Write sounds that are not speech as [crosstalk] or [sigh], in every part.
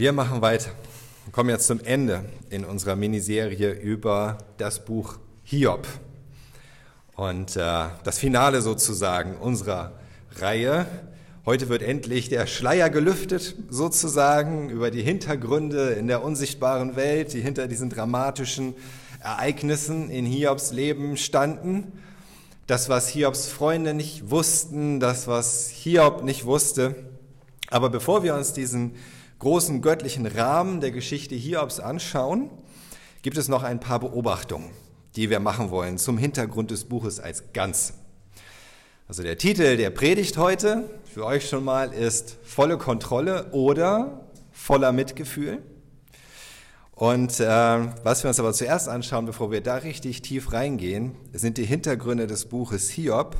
Wir machen weiter. Wir kommen jetzt zum Ende in unserer Miniserie über das Buch Hiob. Und äh, das Finale sozusagen unserer Reihe. Heute wird endlich der Schleier gelüftet, sozusagen, über die Hintergründe in der unsichtbaren Welt, die hinter diesen dramatischen Ereignissen in Hiobs Leben standen. Das, was Hiobs Freunde nicht wussten, das, was Hiob nicht wusste. Aber bevor wir uns diesen großen göttlichen Rahmen der Geschichte Hiobs anschauen, gibt es noch ein paar Beobachtungen, die wir machen wollen zum Hintergrund des Buches als Ganze. Also der Titel der Predigt heute für euch schon mal ist volle Kontrolle oder voller Mitgefühl. Und äh, was wir uns aber zuerst anschauen, bevor wir da richtig tief reingehen, sind die Hintergründe des Buches Hiob,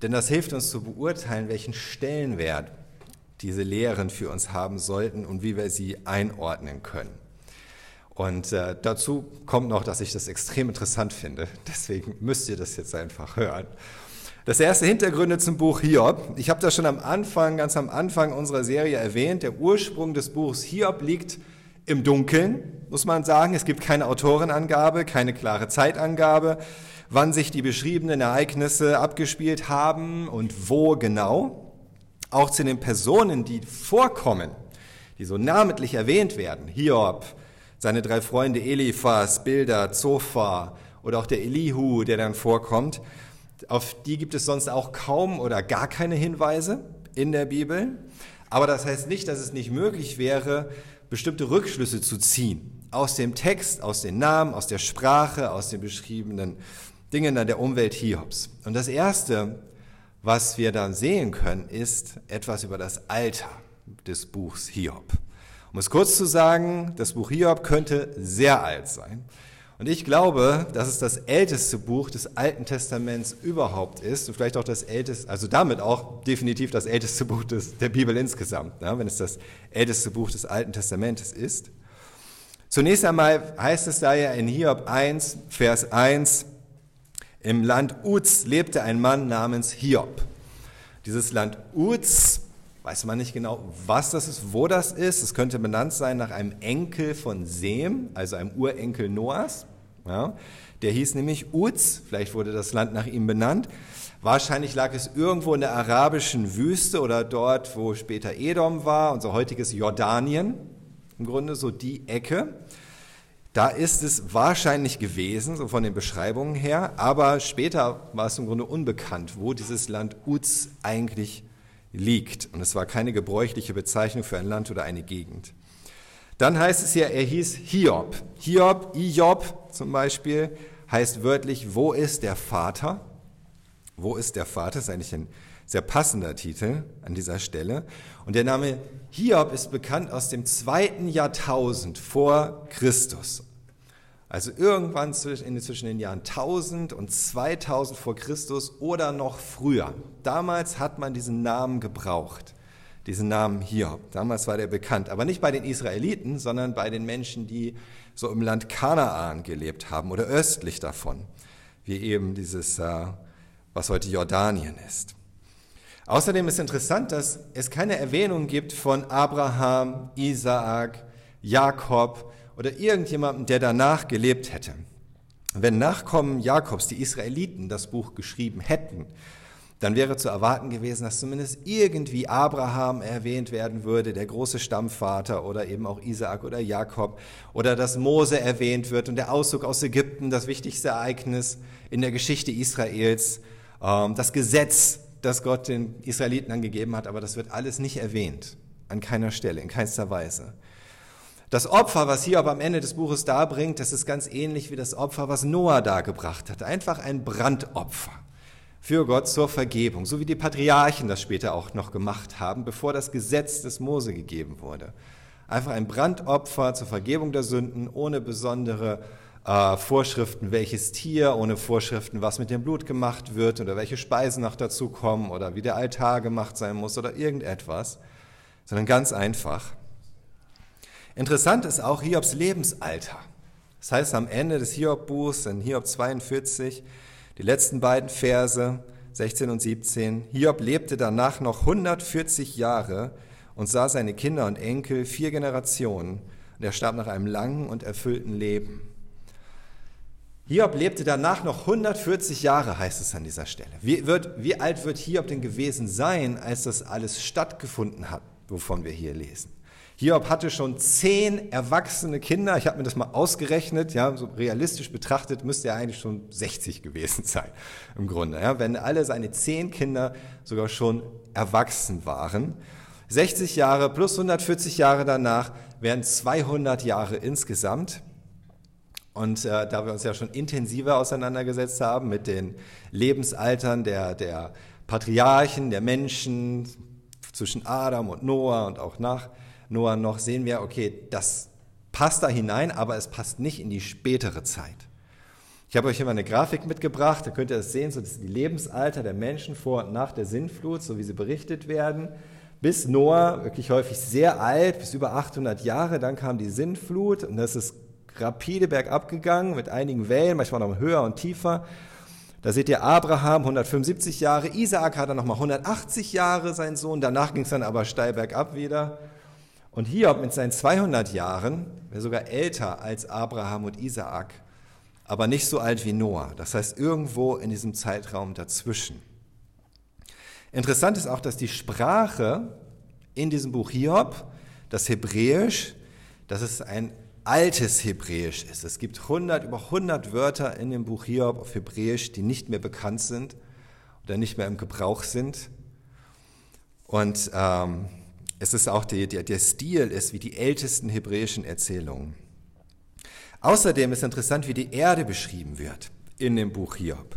denn das hilft uns zu beurteilen, welchen Stellenwert diese Lehren für uns haben sollten und wie wir sie einordnen können. Und äh, dazu kommt noch, dass ich das extrem interessant finde. [laughs] Deswegen müsst ihr das jetzt einfach hören. Das erste Hintergründe zum Buch Hiob. Ich habe das schon am Anfang, ganz am Anfang unserer Serie erwähnt. Der Ursprung des Buchs Hiob liegt im Dunkeln, muss man sagen. Es gibt keine Autorenangabe, keine klare Zeitangabe, wann sich die beschriebenen Ereignisse abgespielt haben und wo genau auch zu den Personen, die vorkommen, die so namentlich erwähnt werden, Hiob, seine drei Freunde Eliphas, Bilder, Zophar oder auch der Elihu, der dann vorkommt, auf die gibt es sonst auch kaum oder gar keine Hinweise in der Bibel. Aber das heißt nicht, dass es nicht möglich wäre, bestimmte Rückschlüsse zu ziehen aus dem Text, aus den Namen, aus der Sprache, aus den beschriebenen Dingen an der Umwelt Hiobs. Und das Erste, was wir dann sehen können, ist etwas über das Alter des Buchs Hiob. Um es kurz zu sagen, das Buch Hiob könnte sehr alt sein. Und ich glaube, dass es das älteste Buch des Alten Testaments überhaupt ist und vielleicht auch das älteste, also damit auch definitiv das älteste Buch des, der Bibel insgesamt, ja, wenn es das älteste Buch des Alten Testamentes ist. Zunächst einmal heißt es da ja in Hiob 1, Vers 1, im Land Uz lebte ein Mann namens Hiob. Dieses Land Uz, weiß man nicht genau, was das ist, wo das ist. Es könnte benannt sein nach einem Enkel von Sem, also einem Urenkel Noahs. Ja, der hieß nämlich Uz, vielleicht wurde das Land nach ihm benannt. Wahrscheinlich lag es irgendwo in der arabischen Wüste oder dort, wo später Edom war, unser heutiges Jordanien, im Grunde so die Ecke. Da ist es wahrscheinlich gewesen, so von den Beschreibungen her, aber später war es im Grunde unbekannt, wo dieses Land Uz eigentlich liegt. Und es war keine gebräuchliche Bezeichnung für ein Land oder eine Gegend. Dann heißt es hier, er hieß Hiob. Hiob, Iob zum Beispiel, heißt wörtlich, wo ist der Vater? Wo ist der Vater? Das ist eigentlich ein sehr passender Titel an dieser Stelle. Und der Name Hiob ist bekannt aus dem zweiten Jahrtausend vor Christus. Also irgendwann zwischen den Jahren 1000 und 2000 vor Christus oder noch früher. Damals hat man diesen Namen gebraucht, diesen Namen Hiob. Damals war der bekannt, aber nicht bei den Israeliten, sondern bei den Menschen, die so im Land Kanaan gelebt haben oder östlich davon, wie eben dieses, äh, was heute Jordanien ist. Außerdem ist interessant, dass es keine Erwähnung gibt von Abraham, Isaak, Jakob oder irgendjemandem, der danach gelebt hätte. Wenn Nachkommen Jakobs, die Israeliten, das Buch geschrieben hätten, dann wäre zu erwarten gewesen, dass zumindest irgendwie Abraham erwähnt werden würde, der große Stammvater oder eben auch Isaak oder Jakob oder dass Mose erwähnt wird und der Auszug aus Ägypten, das wichtigste Ereignis in der Geschichte Israels, ähm, das Gesetz, das Gott den Israeliten angegeben hat, aber das wird alles nicht erwähnt, an keiner Stelle, in keinster Weise. Das Opfer, was hier aber am Ende des Buches darbringt, das ist ganz ähnlich wie das Opfer, was Noah dargebracht hat. Einfach ein Brandopfer für Gott zur Vergebung, so wie die Patriarchen das später auch noch gemacht haben, bevor das Gesetz des Mose gegeben wurde. Einfach ein Brandopfer zur Vergebung der Sünden, ohne besondere äh, Vorschriften, welches Tier, ohne Vorschriften, was mit dem Blut gemacht wird oder welche Speisen noch dazukommen oder wie der Altar gemacht sein muss oder irgendetwas, sondern ganz einfach. Interessant ist auch Hiobs Lebensalter. Das heißt am Ende des Hiob-Buchs in Hiob 42, die letzten beiden Verse, 16 und 17, Hiob lebte danach noch 140 Jahre und sah seine Kinder und Enkel vier Generationen. Und er starb nach einem langen und erfüllten Leben. Hiob lebte danach noch 140 Jahre, heißt es an dieser Stelle. Wie, wird, wie alt wird Hiob denn gewesen sein, als das alles stattgefunden hat, wovon wir hier lesen? Hiob hatte schon zehn erwachsene Kinder. Ich habe mir das mal ausgerechnet. Ja, so realistisch betrachtet müsste er eigentlich schon 60 gewesen sein, im Grunde. Ja, wenn alle seine zehn Kinder sogar schon erwachsen waren. 60 Jahre plus 140 Jahre danach wären 200 Jahre insgesamt. Und äh, da wir uns ja schon intensiver auseinandergesetzt haben mit den Lebensaltern der, der Patriarchen, der Menschen zwischen Adam und Noah und auch nach Noah noch, sehen wir, okay, das passt da hinein, aber es passt nicht in die spätere Zeit. Ich habe euch immer eine Grafik mitgebracht, da könnt ihr das sehen, so das sind die Lebensalter der Menschen vor und nach der Sintflut, so wie sie berichtet werden. Bis Noah, wirklich häufig sehr alt, bis über 800 Jahre, dann kam die Sintflut und das ist rapide bergab gegangen mit einigen Wellen, manchmal noch höher und tiefer. Da seht ihr Abraham 175 Jahre, Isaak hatte nochmal 180 Jahre, sein Sohn, danach ging es dann aber steil bergab wieder. Und Hiob mit seinen 200 Jahren wäre sogar älter als Abraham und Isaak, aber nicht so alt wie Noah. Das heißt irgendwo in diesem Zeitraum dazwischen. Interessant ist auch, dass die Sprache in diesem Buch Hiob, das Hebräisch, dass es ein altes Hebräisch ist. Es gibt 100, über 100 Wörter in dem Buch Hiob auf Hebräisch, die nicht mehr bekannt sind oder nicht mehr im Gebrauch sind. Und ähm, es ist auch die, der, der Stil ist wie die ältesten hebräischen Erzählungen. Außerdem ist interessant, wie die Erde beschrieben wird in dem Buch Hiob.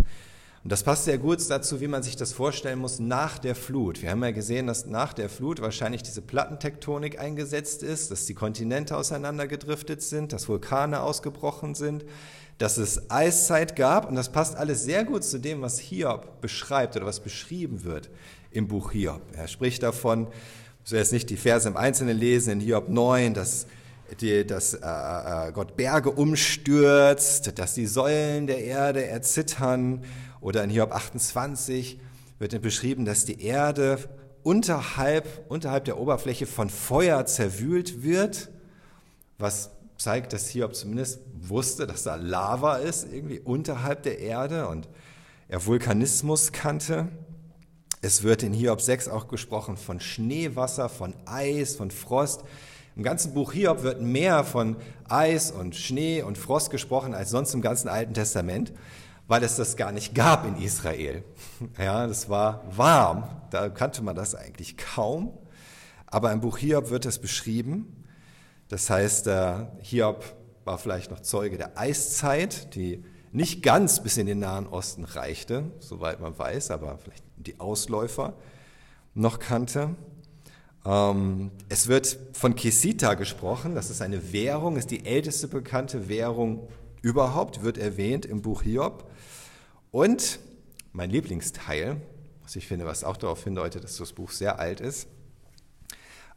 Und das passt sehr gut dazu, wie man sich das vorstellen muss nach der Flut. Wir haben ja gesehen, dass nach der Flut wahrscheinlich diese Plattentektonik eingesetzt ist, dass die Kontinente auseinandergedriftet sind, dass Vulkane ausgebrochen sind, dass es Eiszeit gab. Und das passt alles sehr gut zu dem, was Hiob beschreibt oder was beschrieben wird im Buch Hiob. Er spricht davon, soll jetzt nicht die Verse im Einzelnen lesen, in Hiob 9, dass die, dass äh, äh, Gott Berge umstürzt, dass die Säulen der Erde erzittern oder in Hiob 28 wird beschrieben, dass die Erde unterhalb, unterhalb der Oberfläche von Feuer zerwühlt wird, was zeigt, dass Hiob zumindest wusste, dass da Lava ist, irgendwie unterhalb der Erde und er Vulkanismus kannte. Es wird in Hiob 6 auch gesprochen von Schneewasser, von Eis, von Frost. Im ganzen Buch Hiob wird mehr von Eis und Schnee und Frost gesprochen als sonst im ganzen Alten Testament weil es das gar nicht gab in Israel. [laughs] Ja, das war warm, da kannte man das eigentlich kaum. Aber im Buch Hiob wird es beschrieben. Das heißt, äh, Hiob war vielleicht noch Zeuge der Eiszeit, die nicht ganz bis in den Nahen Osten reichte, soweit man weiß, aber vielleicht die Ausläufer noch kannte. Ähm, es wird von Kesita gesprochen, das ist eine Währung, ist die älteste bekannte Währung überhaupt, wird erwähnt im Buch Hiob. Und mein Lieblingsteil, was ich finde, was auch darauf hindeutet, dass das Buch sehr alt ist,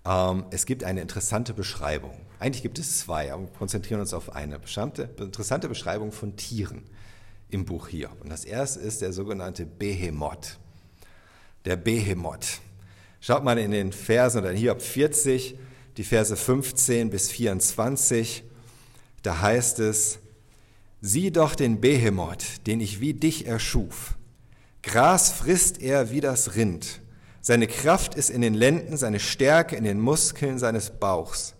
ähm, es gibt eine interessante Beschreibung. Eigentlich gibt es zwei, aber wir konzentrieren uns auf eine interessante Beschreibung von Tieren im Buch hier. Und das erste ist der sogenannte Behemoth. Der Behemoth. Schaut mal in den Versen oder hier ab 40, die Verse 15 bis 24. Da heißt es, Sieh doch den Behemoth, den ich wie dich erschuf. Gras frisst er wie das Rind. Seine Kraft ist in den Lenden, seine Stärke in den Muskeln seines Bauchs.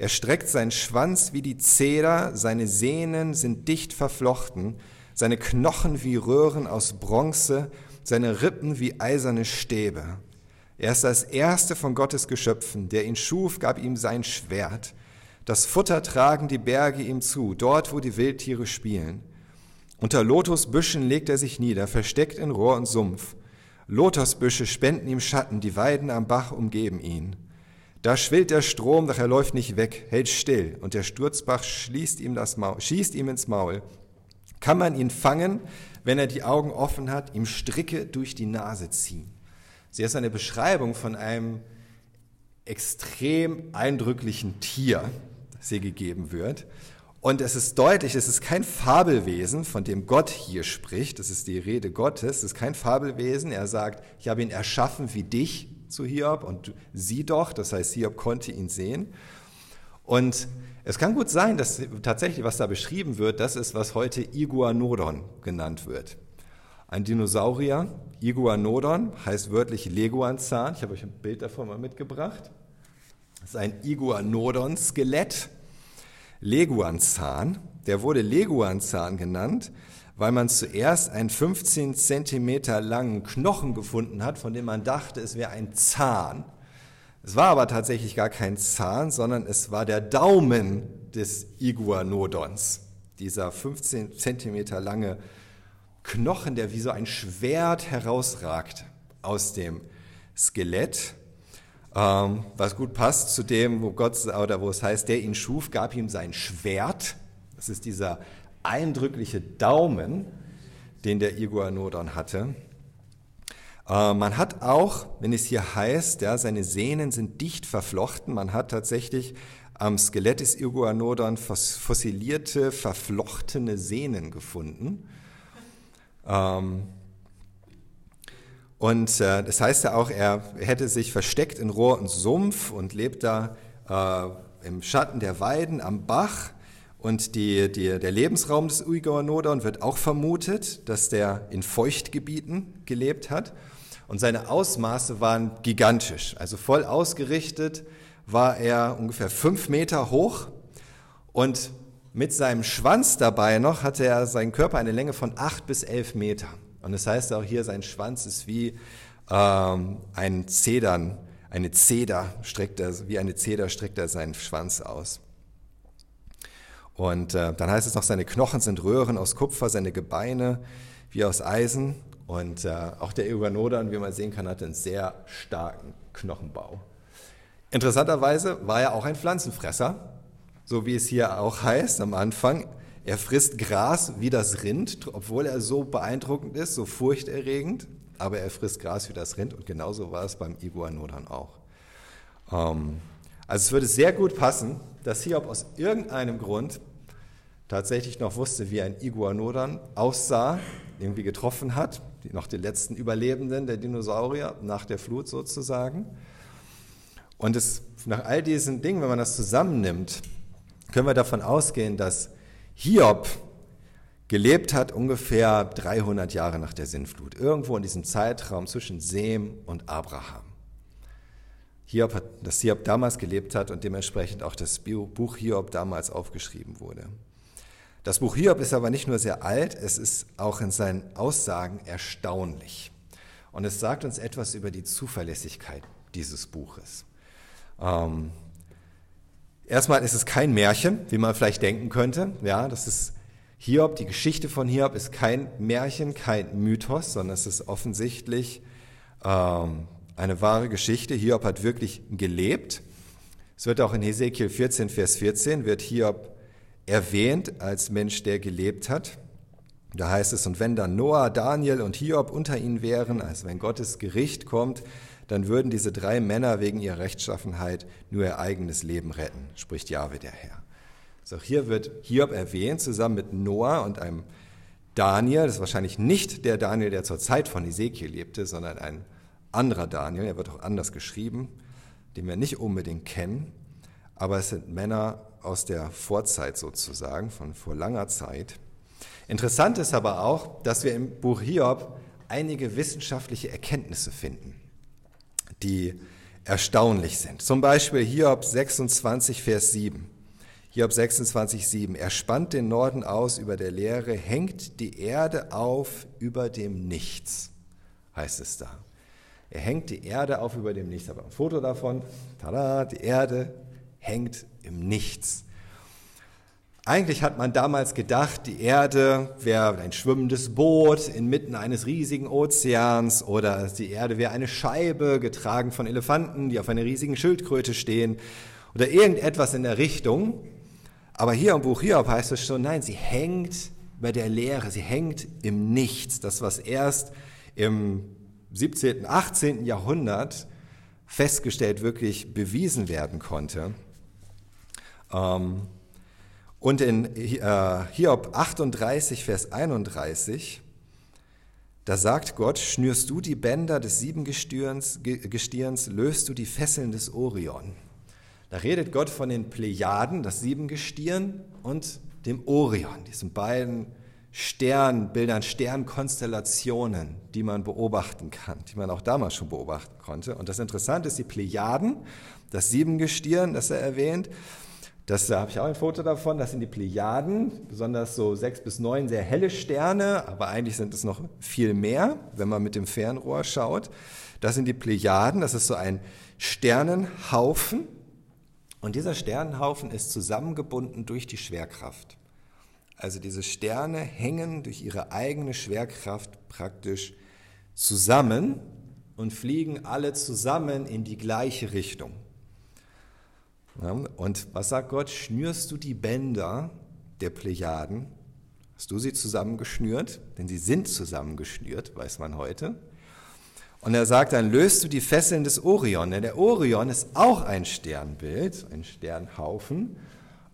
Er streckt seinen Schwanz wie die Zeder, seine Sehnen sind dicht verflochten, seine Knochen wie Röhren aus Bronze, seine Rippen wie eiserne Stäbe. Er ist das erste von Gottes Geschöpfen, der ihn schuf, gab ihm sein Schwert. Das Futter tragen die Berge ihm zu, dort, wo die Wildtiere spielen. Unter Lotusbüschen legt er sich nieder, versteckt in Rohr und Sumpf. Lotusbüsche spenden ihm Schatten, die Weiden am Bach umgeben ihn. Da schwillt der Strom, doch er läuft nicht weg, hält still, und der Sturzbach schließt ihm das Maul, schießt ihm ins Maul. Kann man ihn fangen, wenn er die Augen offen hat, ihm Stricke durch die Nase ziehen? Sie ist eine Beschreibung von einem extrem eindrücklichen Tier, sie gegeben wird. Und es ist deutlich, es ist kein Fabelwesen, von dem Gott hier spricht. Das ist die Rede Gottes. Es ist kein Fabelwesen. Er sagt, ich habe ihn erschaffen wie dich, zu Hiob und sieh doch, das heißt, Hiob konnte ihn sehen. Und es kann gut sein, dass tatsächlich, was da beschrieben wird, das ist, was heute Iguanodon genannt wird. Ein Dinosaurier, Iguanodon, heißt wörtlich Leguanzahn. Ich habe euch ein Bild davon mal mitgebracht. Das ist ein Iguanodon-Skelett. Leguanzahn. Der wurde Leguanzahn genannt, weil man zuerst einen 15 Zentimeter langen Knochen gefunden hat, von dem man dachte, es wäre ein Zahn. Es war aber tatsächlich gar kein Zahn, sondern es war der Daumen des Iguanodons. Dieser 15 Zentimeter lange Knochen, der wie so ein Schwert herausragt aus dem Skelett, ähm, was gut passt zu dem, wo Gott oder wo es heißt, der ihn schuf, gab ihm sein Schwert. Das ist dieser eindrückliche Daumen, den der Iguanodon hatte. Äh, man hat auch, wenn es hier heißt, ja, seine Sehnen sind dicht verflochten, man hat tatsächlich am Skelett des Iguanodon fossilierte, verflochtene Sehnen gefunden. Ähm, und äh, das heißt ja auch, er hätte sich versteckt in Rohr und Sumpf und lebt da äh, im Schatten der Weiden am Bach. Und die, die, der Lebensraum des Iguanodon wird auch vermutet, dass der in Feuchtgebieten gelebt hat. Und seine Ausmaße waren gigantisch. Also voll ausgerichtet war er ungefähr fünf Meter hoch und mit seinem Schwanz dabei noch hatte er seinen Körper eine Länge von acht bis elf Meter. Und das heißt auch hier, sein Schwanz ist wie ähm, ein Zedern, eine Zeder streckt er, wie eine Zeder streckt er seinen Schwanz aus. Und äh, dann heißt es noch, seine Knochen sind Röhren aus Kupfer, seine Gebeine wie aus Eisen. Und äh, auch der Iguanodon, wie man sehen kann, hatte einen sehr starken Knochenbau. Interessanterweise war er auch ein Pflanzenfresser, so wie es hier auch heißt am Anfang. Er frisst Gras wie das Rind, obwohl er so beeindruckend ist, so furchterregend, aber er frisst Gras wie das Rind und genauso war es beim Iguanodon auch. Ähm, also es würde sehr gut passen, dass Hiob aus irgendeinem Grund tatsächlich noch wusste, wie ein Iguanodon aussah, irgendwie getroffen hat, noch die letzten Überlebenden der Dinosaurier nach der Flut sozusagen. Und es, nach all diesen Dingen, wenn man das zusammennimmt, können wir davon ausgehen, dass Hiob gelebt hat ungefähr 300 Jahre nach der Sinnflut, irgendwo in diesem Zeitraum zwischen Sem und Abraham. Hiob hat, dass Hiob damals gelebt hat und dementsprechend auch das Buch Hiob damals aufgeschrieben wurde. Das Buch Hiob ist aber nicht nur sehr alt, es ist auch in seinen Aussagen erstaunlich. Und es sagt uns etwas über die Zuverlässigkeit dieses Buches. Ähm, erstmal ist es kein Märchen, wie man vielleicht denken könnte. Ja, das ist Hiob, die Geschichte von Hiob ist kein Märchen, kein Mythos, sondern es ist offensichtlich ähm, eine wahre Geschichte. Hiob hat wirklich gelebt. Es wird auch in Hesekiel 14, Vers 14, wird Hiob erwähnt als Mensch, der gelebt hat. Da heißt es, und wenn dann Noah, Daniel und Hiob unter ihnen wären, also wenn Gottes Gericht kommt, dann würden diese drei Männer wegen ihrer Rechtschaffenheit nur ihr eigenes Leben retten, spricht Jahwe der Herr. So, hier wird Hiob erwähnt, zusammen mit Noah und einem Daniel. Das ist wahrscheinlich nicht der Daniel, der zur Zeit von Ezekiel lebte, sondern ein anderer Daniel. Er wird auch anders geschrieben, den wir nicht unbedingt kennen. Aber es sind Männer aus der Vorzeit sozusagen, von vor langer Zeit. Interessant ist aber auch, dass wir im Buch Hiob einige wissenschaftliche Erkenntnisse finden, die erstaunlich sind. Zum Beispiel Hiob 26, Vers 7. Hiob 26, 7. Er spannt den Norden aus über der Leere, hängt die Erde auf über dem Nichts, heißt es da. Er hängt die Erde auf über dem Nichts. Aber ein Foto davon, tada, die Erde hängt im Nichts. Eigentlich hat man damals gedacht, die Erde wäre ein schwimmendes Boot inmitten eines riesigen Ozeans oder die Erde wäre eine Scheibe getragen von Elefanten, die auf einer riesigen Schildkröte stehen oder irgendetwas in der Richtung. Aber hier im Buch Hiob heißt es schon, nein, sie hängt bei der Leere, sie hängt im Nichts. Das, was erst im 17., 18. Jahrhundert festgestellt, wirklich bewiesen werden konnte. Ähm, und in äh, Hiob 38, Vers 31, Da sagt Gott, schnürst du die Bänder des Siebengestirns, Gestirns, löst du die Fesseln des Orion. Da redet Gott von den Plejaden, das Siebengestirn, und dem Orion, diesen beiden Sternbildern, Sternkonstellationen, die man beobachten kann, die man auch damals schon beobachten konnte. Und das Interessante ist, die Plejaden, das Siebengestirn, das er erwähnt, das, da habe ich auch ein Foto davon, das sind die Plejaden, besonders so sechs bis neun sehr helle Sterne, aber eigentlich sind es noch viel mehr, wenn man mit dem Fernrohr schaut. Das sind die Plejaden, das ist so ein Sternenhaufen. Und dieser Sternenhaufen ist zusammengebunden durch die Schwerkraft. Also diese Sterne hängen durch ihre eigene Schwerkraft praktisch zusammen und fliegen alle zusammen in die gleiche Richtung. Und was sagt Gott? Schnürst du die Bänder der Plejaden? Hast du sie zusammengeschnürt? Denn sie sind zusammengeschnürt, weiß man heute. Und er sagt dann, löst du die Fesseln des Orion. Denn der Orion ist auch ein Sternbild, ein Sternhaufen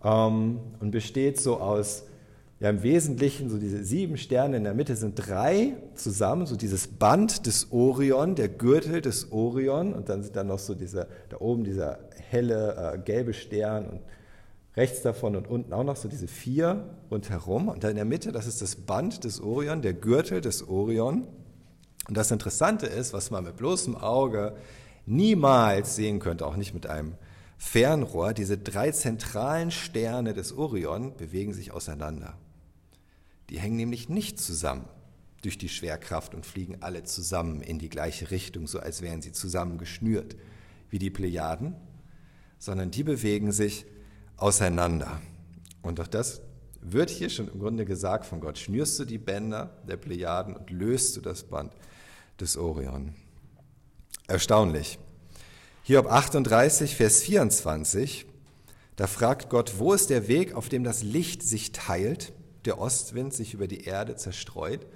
ähm, und besteht so aus ja, im Wesentlichen so diese sieben Sterne in der Mitte sind drei zusammen, so dieses Band des Orion, der Gürtel des Orion und dann sind da noch so dieser, da oben dieser helle äh, gelbe Stern und rechts davon und unten auch noch so diese vier rundherum und da in der Mitte, das ist das Band des Orion, der Gürtel des Orion. Und das Interessante ist, was man mit bloßem Auge niemals sehen könnte, auch nicht mit einem Fernrohr, diese drei zentralen Sterne des Orion bewegen sich auseinander. Die hängen nämlich nicht zusammen durch die Schwerkraft und fliegen alle zusammen in die gleiche Richtung, so als wären sie zusammen geschnürt wie die Plejaden, sondern die bewegen sich auseinander. Und auch das wird hier schon im Grunde gesagt von Gott. Schnürst du die Bänder der Plejaden und löst du das Band des Orion. Erstaunlich. Hiob 38, Vers 24, da fragt Gott, wo ist der Weg, auf dem das Licht sich teilt? Der Ostwind sich über die Erde zerstreut.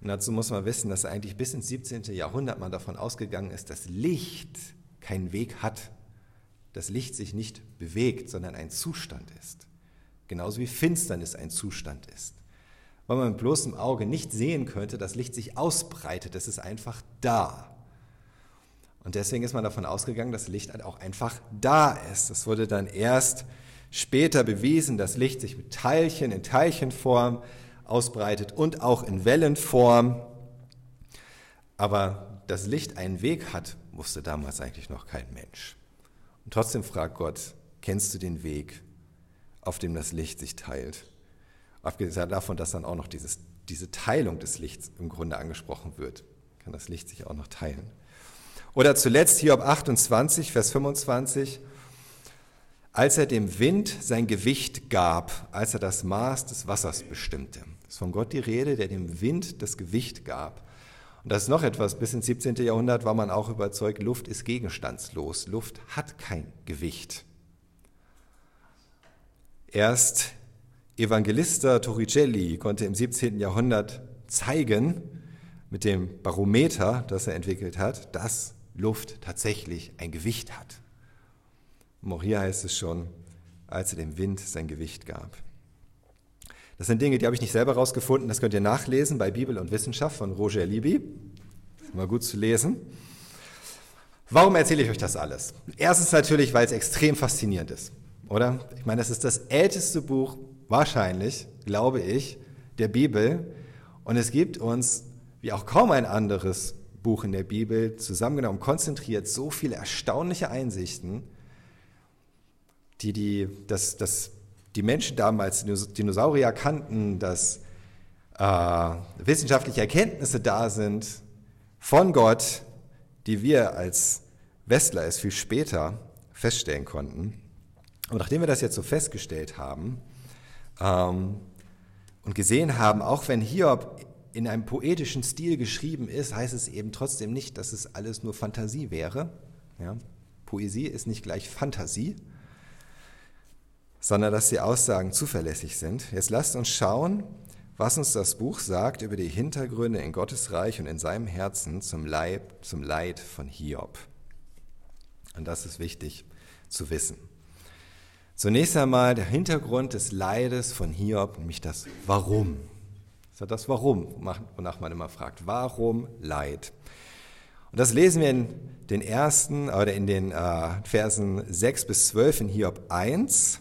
Und dazu muss man wissen, dass eigentlich bis ins 17. Jahrhundert man davon ausgegangen ist, dass Licht keinen Weg hat, dass Licht sich nicht bewegt, sondern ein Zustand ist. Genauso wie Finsternis ein Zustand ist. Weil man mit bloßem Auge nicht sehen könnte, dass Licht sich ausbreitet, es ist einfach da. Und deswegen ist man davon ausgegangen, dass Licht halt auch einfach da ist. Das wurde dann erst Später bewiesen, dass Licht sich mit Teilchen in Teilchenform ausbreitet und auch in Wellenform. Aber dass Licht einen Weg hat, wusste damals eigentlich noch kein Mensch. Und trotzdem fragt Gott, kennst du den Weg, auf dem das Licht sich teilt? Abgesehen davon, dass dann auch noch dieses, diese Teilung des Lichts im Grunde angesprochen wird, kann das Licht sich auch noch teilen. Oder zuletzt Hiob 28, Vers 25, als er dem Wind sein Gewicht gab, als er das Maß des Wassers bestimmte. Das ist von Gott die Rede, der dem Wind das Gewicht gab. Und das ist noch etwas, bis ins 17. Jahrhundert war man auch überzeugt, Luft ist gegenstandslos, Luft hat kein Gewicht. Erst Evangelista Torricelli konnte im 17. Jahrhundert zeigen, mit dem Barometer, das er entwickelt hat, dass Luft tatsächlich ein Gewicht hat. Auch hier heißt es schon, als er dem Wind sein Gewicht gab. Das sind Dinge, die habe ich nicht selber rausgefunden, das könnt ihr nachlesen bei Bibel und Wissenschaft von Roger Libby. Mal gut zu lesen. Warum erzähle ich euch das alles? Erstens natürlich, weil es extrem faszinierend ist, oder? Ich meine, das ist das älteste Buch, wahrscheinlich, glaube ich, der Bibel. Und es gibt uns, wie auch kaum ein anderes Buch in der Bibel, zusammengenommen, konzentriert so viele erstaunliche Einsichten, die, die, dass, dass die Menschen damals Dinosaurier kannten, dass äh, wissenschaftliche Erkenntnisse da sind von Gott, die wir als Westler es viel später feststellen konnten. Und nachdem wir das jetzt so festgestellt haben ähm, und gesehen haben, auch wenn Hiob in einem poetischen Stil geschrieben ist, heißt es eben trotzdem nicht, dass es alles nur Fantasie wäre. Ja? Poesie ist nicht gleich Fantasie sondern dass die Aussagen zuverlässig sind. Jetzt lasst uns schauen, was uns das Buch sagt über die Hintergründe in Gottes Reich und in seinem Herzen zum, Leib, zum Leid von Hiob. Und das ist wichtig zu wissen. Zunächst einmal der Hintergrund des Leides von Hiob, nämlich das Warum. Das ist das Warum, wonach man immer fragt. Warum Leid? Und das lesen wir in den ersten oder in den äh, Versen 6 bis 12 in Hiob 1.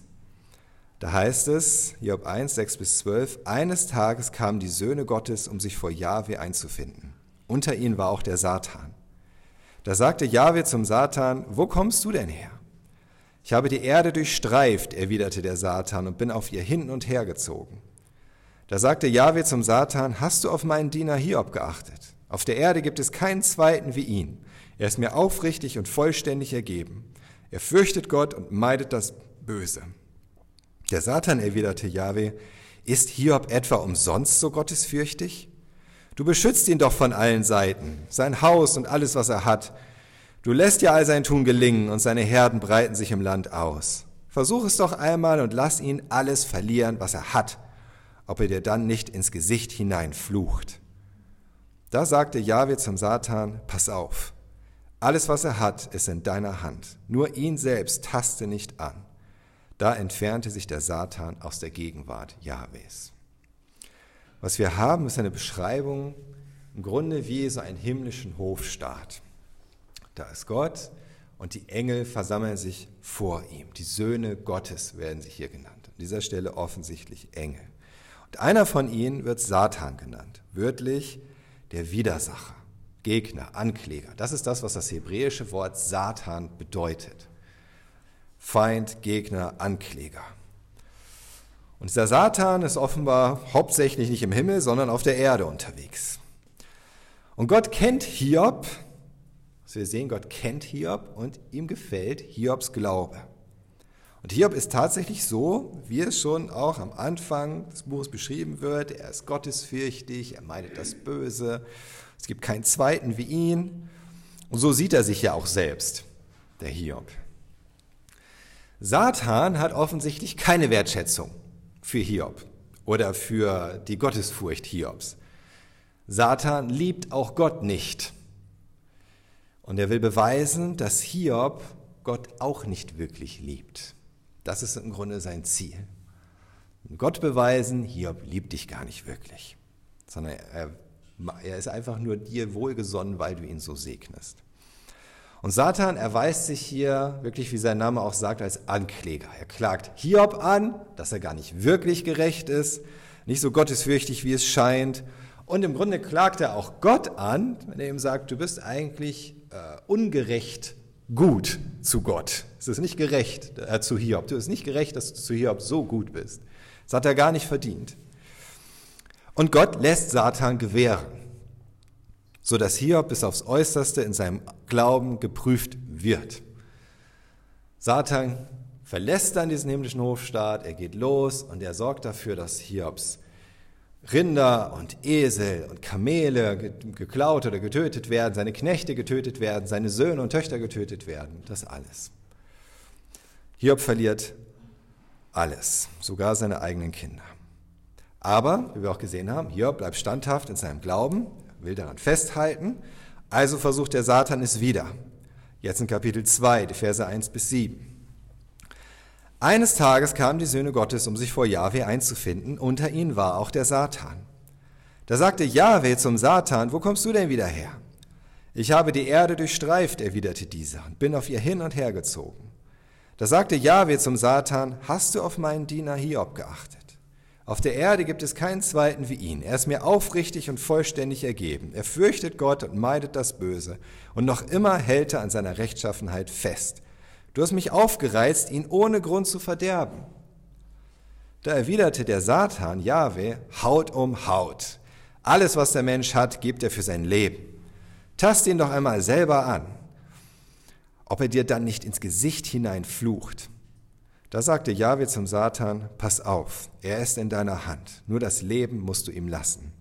Da heißt es, Hiob 1, 6 bis 12, eines Tages kamen die Söhne Gottes, um sich vor Jahwe einzufinden. Unter ihnen war auch der Satan. Da sagte Jahwe zum Satan, wo kommst du denn her? Ich habe die Erde durchstreift, erwiderte der Satan, und bin auf ihr hin und her gezogen. Da sagte Jahwe zum Satan, hast du auf meinen Diener Hiob geachtet? Auf der Erde gibt es keinen zweiten wie ihn. Er ist mir aufrichtig und vollständig ergeben. Er fürchtet Gott und meidet das Böse. Der Satan erwiderte Jahwe, ist Hiob etwa umsonst so gottesfürchtig? Du beschützt ihn doch von allen Seiten, sein Haus und alles, was er hat. Du lässt ja all sein Tun gelingen und seine Herden breiten sich im Land aus. Versuch es doch einmal und lass ihn alles verlieren, was er hat ob er dir dann nicht ins Gesicht hinein flucht. Da sagte Jahwe zum Satan, pass auf, alles was er hat, ist in deiner Hand, nur ihn selbst taste nicht an. Da entfernte sich der Satan aus der Gegenwart Jahwes. Was wir haben, ist eine Beschreibung im Grunde wie so einen himmlischen Hofstaat. Da ist Gott und die Engel versammeln sich vor ihm. Die Söhne Gottes werden sie hier genannt. An dieser Stelle offensichtlich Engel. Und einer von ihnen wird Satan genannt, wörtlich der Widersacher, Gegner, Ankläger. Das ist das, was das hebräische Wort Satan bedeutet. Feind, Gegner, Ankläger. Und dieser Satan ist offenbar hauptsächlich nicht im Himmel, sondern auf der Erde unterwegs. Und Gott kennt Hiob, was wir sehen, Gott kennt Hiob und ihm gefällt Hiobs Glaube. Und Hiob ist tatsächlich so, wie es schon auch am Anfang des Buches beschrieben wird. Er ist gottesfürchtig, er meidet das Böse. Es gibt keinen zweiten wie ihn. Und so sieht er sich ja auch selbst, der Hiob. Satan hat offensichtlich keine Wertschätzung für Hiob oder für die Gottesfurcht Hiobs. Satan liebt auch Gott nicht. Und er will beweisen, dass Hiob Gott auch nicht wirklich liebt. Das ist im Grunde sein Ziel. Gott beweisen, Hiob liebt dich gar nicht wirklich, sondern er, er ist einfach nur dir wohlgesonnen, weil du ihn so segnest. Und Satan erweist sich hier wirklich, wie sein Name auch sagt, als Ankläger. Er klagt Hiob an, dass er gar nicht wirklich gerecht ist, nicht so gottesfürchtig, wie es scheint. Und im Grunde klagt er auch Gott an, wenn er ihm sagt, du bist eigentlich äh, ungerecht gut zu Gott. Es ist nicht gerecht äh, zu Hiob. Du bist nicht gerecht, dass du zu Hiob so gut bist. Das hat er gar nicht verdient. Und Gott lässt Satan gewähren, sodass Hiob bis aufs Äußerste in seinem Glauben geprüft wird. Satan verlässt dann diesen himmlischen Hofstaat, er geht los und er sorgt dafür, dass Hiobs Rinder und Esel und Kamele geklaut oder getötet werden, seine Knechte getötet werden, seine Söhne und Töchter getötet werden, das alles. Hiob verliert alles, sogar seine eigenen Kinder. Aber, wie wir auch gesehen haben, Hiob bleibt standhaft in seinem Glauben, will daran festhalten, also versucht der Satan es wieder. Jetzt in Kapitel 2, die Verse 1 bis 7. Eines Tages kamen die Söhne Gottes, um sich vor Jahwe einzufinden. Unter ihnen war auch der Satan. Da sagte Jahwe zum Satan, wo kommst du denn wieder her? Ich habe die Erde durchstreift, erwiderte dieser, und bin auf ihr hin und her gezogen. Da sagte Jahwe zum Satan, hast du auf meinen Diener Hiob geachtet? Auf der Erde gibt es keinen zweiten wie ihn. Er ist mir aufrichtig und vollständig ergeben. Er fürchtet Gott und meidet das Böse. Und noch immer hält er an seiner Rechtschaffenheit fest. Du hast mich aufgereizt, ihn ohne Grund zu verderben. Da erwiderte der Satan, Jahwe, Haut um Haut. Alles, was der Mensch hat, gibt er für sein Leben. Tast ihn doch einmal selber an, ob er dir dann nicht ins Gesicht hinein flucht. Da sagte Jahwe zum Satan, pass auf, er ist in deiner Hand, nur das Leben musst du ihm lassen.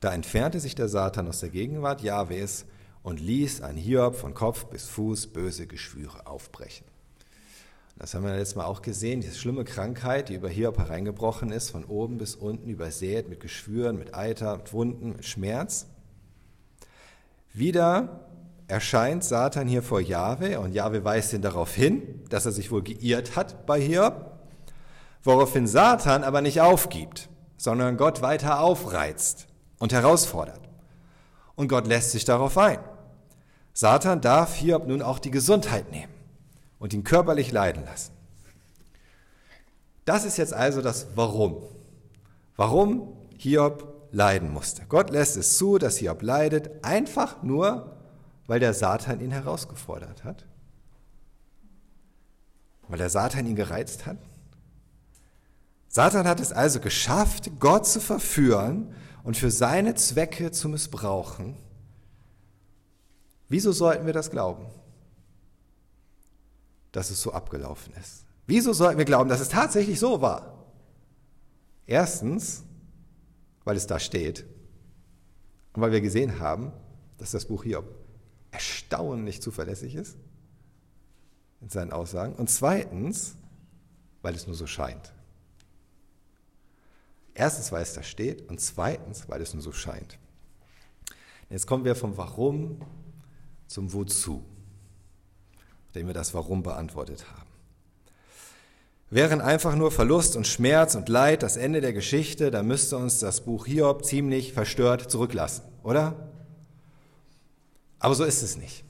Da entfernte sich der Satan aus der Gegenwart Jahwes und ließ an Hiob von Kopf bis Fuß böse Geschwüre aufbrechen. Das haben wir letztes Mal auch gesehen, diese schlimme Krankheit, die über Hiob hereingebrochen ist, von oben bis unten übersät mit Geschwüren, mit Eiter, mit Wunden, mit Schmerz. Wieder erscheint Satan hier vor Jahwe und Jahwe weist ihn darauf hin, dass er sich wohl geirrt hat bei Hiob, woraufhin Satan aber nicht aufgibt, sondern Gott weiter aufreizt und herausfordert. Und Gott lässt sich darauf ein. Satan darf Hiob nun auch die Gesundheit nehmen und ihn körperlich leiden lassen. Das ist jetzt also das Warum. Warum Hiob leiden musste. Gott lässt es zu, dass Hiob leidet, einfach nur, weil der Satan ihn herausgefordert hat. Weil der Satan ihn gereizt hat. Satan hat es also geschafft, Gott zu verführen und für seine Zwecke zu missbrauchen. Wieso sollten wir das glauben? Dass es so abgelaufen ist. Wieso sollten wir glauben, dass es tatsächlich so war? Erstens, weil es da steht und weil wir gesehen haben, dass das Buch Hiob erstaunlich zuverlässig ist in seinen Aussagen. Und zweitens, weil es nur so scheint. Erstens, weil es da steht und zweitens, weil es nur so scheint. Jetzt kommen wir vom Warum zum Wozu, indem wir das Warum beantwortet haben. Wären einfach nur Verlust und Schmerz und Leid das Ende der Geschichte, dann müsste uns das Buch Hiob ziemlich verstört zurücklassen, oder? Aber so ist es nicht.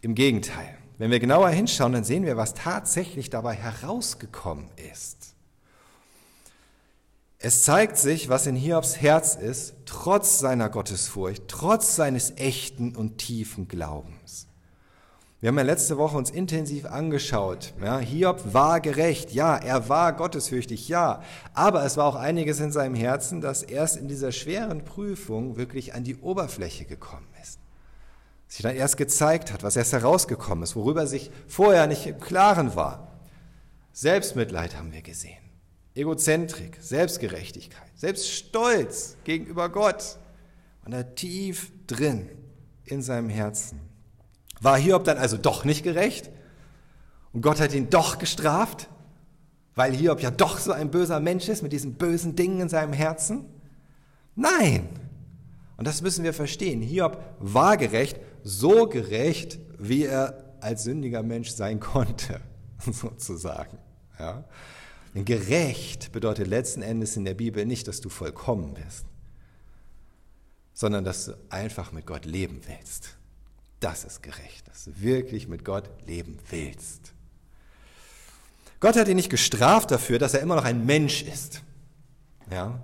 Im Gegenteil. Wenn wir genauer hinschauen, dann sehen wir, was tatsächlich dabei herausgekommen ist. Es zeigt sich, was in Hiobs Herz ist, trotz seiner Gottesfurcht, trotz seines echten und tiefen Glaubens. Wir haben ja letzte Woche uns intensiv angeschaut. Ja, Hiob war gerecht, ja, er war gottesfürchtig, ja. Aber es war auch einiges in seinem Herzen, das erst in dieser schweren Prüfung wirklich an die Oberfläche gekommen ist. Sich dann erst gezeigt hat, was erst herausgekommen ist, worüber er sich vorher nicht im Klaren war. Selbstmitleid haben wir gesehen. Egozentrik, Selbstgerechtigkeit, Selbststolz gegenüber Gott. Und da tief drin in seinem Herzen. War Hiob dann also doch nicht gerecht? Und Gott hat ihn doch gestraft? Weil Hiob ja doch so ein böser Mensch ist mit diesen bösen Dingen in seinem Herzen? Nein. Und das müssen wir verstehen. Hiob war gerecht, so gerecht, wie er als sündiger Mensch sein konnte, [laughs] sozusagen. Ja? Denn gerecht bedeutet letzten Endes in der Bibel nicht, dass du vollkommen bist, sondern dass du einfach mit Gott leben willst. Das ist gerecht, dass du wirklich mit Gott leben willst. Gott hat ihn nicht gestraft dafür, dass er immer noch ein Mensch ist. Ja?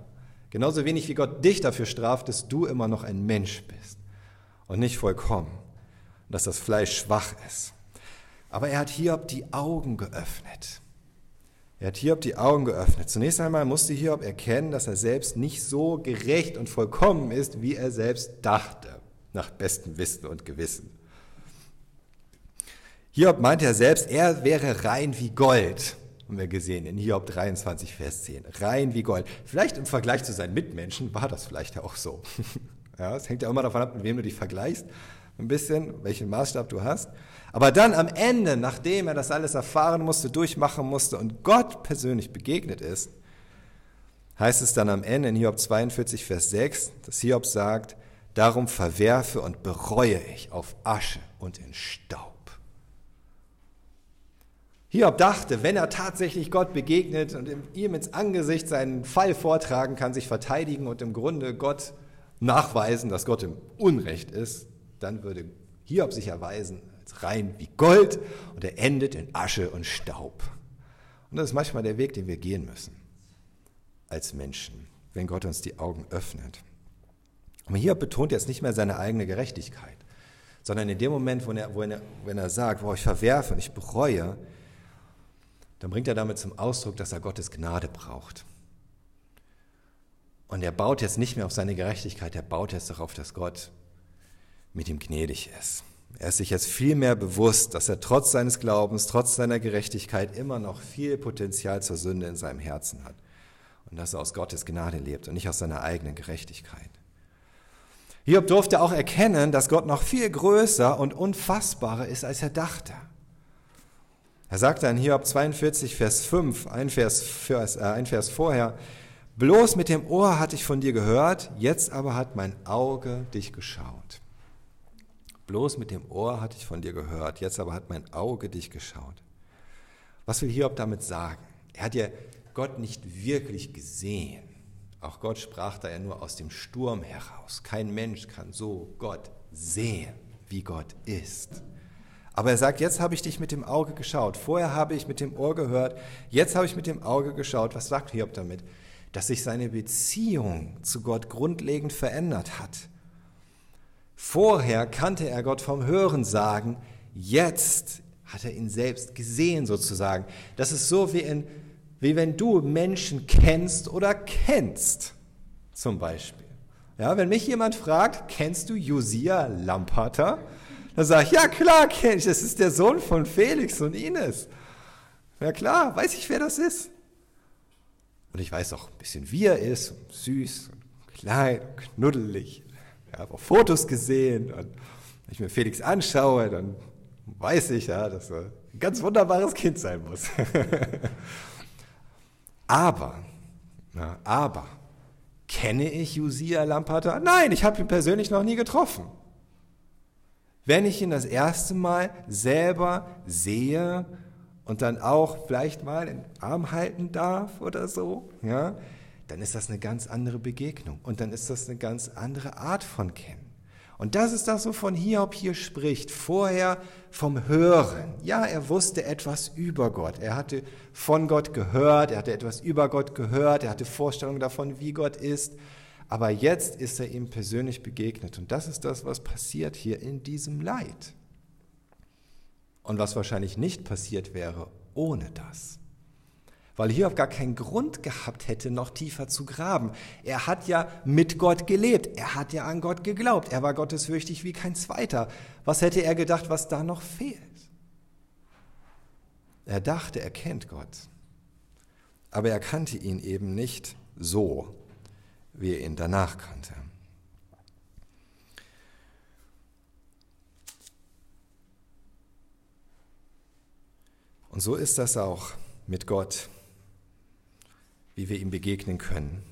Genauso wenig wie Gott dich dafür straft, dass du immer noch ein Mensch bist und nicht vollkommen, dass das Fleisch schwach ist. Aber er hat Hiob die Augen geöffnet. Er hat Hiob die Augen geöffnet. Zunächst einmal musste Hiob erkennen, dass er selbst nicht so gerecht und vollkommen ist, wie er selbst dachte nach bestem Wissen und Gewissen. Hiob meinte er selbst, er wäre rein wie Gold, haben wir gesehen in Hiob 23, Vers 10. Rein wie Gold. Vielleicht im Vergleich zu seinen Mitmenschen war das vielleicht auch so. [laughs] Ja, es hängt ja immer davon ab, mit wem du dich vergleichst, ein bisschen, welchen Maßstab du hast. Aber dann am Ende, nachdem er das alles erfahren musste, durchmachen musste und Gott persönlich begegnet ist, heißt es dann am Ende in Hiob 42, Vers 6, dass Hiob sagt, Darum verwerfe und bereue ich auf Asche und in Staub. Hiob dachte, wenn er tatsächlich Gott begegnet und ihm ins Angesicht seinen Fall vortragen kann, sich verteidigen und im Grunde Gott nachweisen, dass Gott im Unrecht ist, dann würde Hiob sich erweisen als rein wie Gold und er endet in Asche und Staub. Und das ist manchmal der Weg, den wir gehen müssen als Menschen, wenn Gott uns die Augen öffnet. Aber hier betont jetzt nicht mehr seine eigene Gerechtigkeit, sondern in dem Moment, wo er, wo er, wenn er sagt, wo ich verwerfe und ich bereue, dann bringt er damit zum Ausdruck, dass er Gottes Gnade braucht. Und er baut jetzt nicht mehr auf seine Gerechtigkeit, er baut jetzt darauf, dass Gott mit ihm gnädig ist. Er ist sich jetzt viel mehr bewusst, dass er trotz seines Glaubens, trotz seiner Gerechtigkeit immer noch viel Potenzial zur Sünde in seinem Herzen hat. Und dass er aus Gottes Gnade lebt und nicht aus seiner eigenen Gerechtigkeit. Hiob durfte auch erkennen, dass Gott noch viel größer und unfassbarer ist, als er dachte. Er sagte in Hiob 42, Vers 5, ein Vers, äh, ein Vers vorher, bloß mit dem Ohr hatte ich von dir gehört, jetzt aber hat mein Auge dich geschaut. Bloß mit dem Ohr hatte ich von dir gehört, jetzt aber hat mein Auge dich geschaut. Was will Hiob damit sagen? Er hat ja Gott nicht wirklich gesehen Auch Gott sprach da ja nur aus dem Sturm heraus. Kein Mensch kann so Gott sehen, wie Gott ist. Aber er sagt, jetzt habe ich dich mit dem Auge geschaut. Vorher habe ich mit dem Ohr gehört. Jetzt habe ich mit dem Auge geschaut. Was sagt Hiob damit? Dass sich seine Beziehung zu Gott grundlegend verändert hat. Vorher kannte er Gott vom Hören sagen. Jetzt hat er ihn selbst gesehen sozusagen. Das ist so wie, in, wie wenn du Menschen kennst oder kennst, zum Beispiel. Ja, wenn mich jemand fragt, kennst du Josia Lampata? Dann sage ich, ja klar kenne ich, das ist der Sohn von Felix und Ines. Ja klar, weiß ich, wer das ist. Und ich weiß auch ein bisschen, wie er ist, süß, klein, knuddelig. Ich habe auch Fotos gesehen und wenn ich mir Felix anschaue, dann weiß ich ja, dass er ein ganz wunderbares Kind sein muss. [laughs] aber, na, aber, kenne ich Josia Lampata? Nein, ich habe ihn persönlich noch nie getroffen. Wenn ich ihn das erste Mal selber sehe und dann auch vielleicht mal den Arm halten darf oder so, ja, dann ist das eine ganz andere Begegnung und dann ist das eine ganz andere Art von Kennen. Und das ist das, wovon Hiob hier spricht. Vorher vom Hören. Ja, er wusste etwas über Gott. Er hatte von Gott gehört, er hatte etwas über Gott gehört, er hatte Vorstellungen davon, wie Gott ist. Aber jetzt ist er ihm persönlich begegnet. Und das ist das, was passiert hier in diesem Leid. Und was wahrscheinlich nicht passiert wäre ohne das. Weil Hiob gar keinen Grund gehabt hätte, noch tiefer zu graben. Er hat ja mit Gott gelebt. Er hat ja an Gott geglaubt. Er war gottesfürchtig wie kein Zweiter. Was hätte er gedacht, was da noch fehlt? Er dachte, er kennt Gott. Aber er kannte ihn eben nicht so, wie er ihn danach kannte. Und so ist das auch mit Gott, wie wir ihm begegnen können.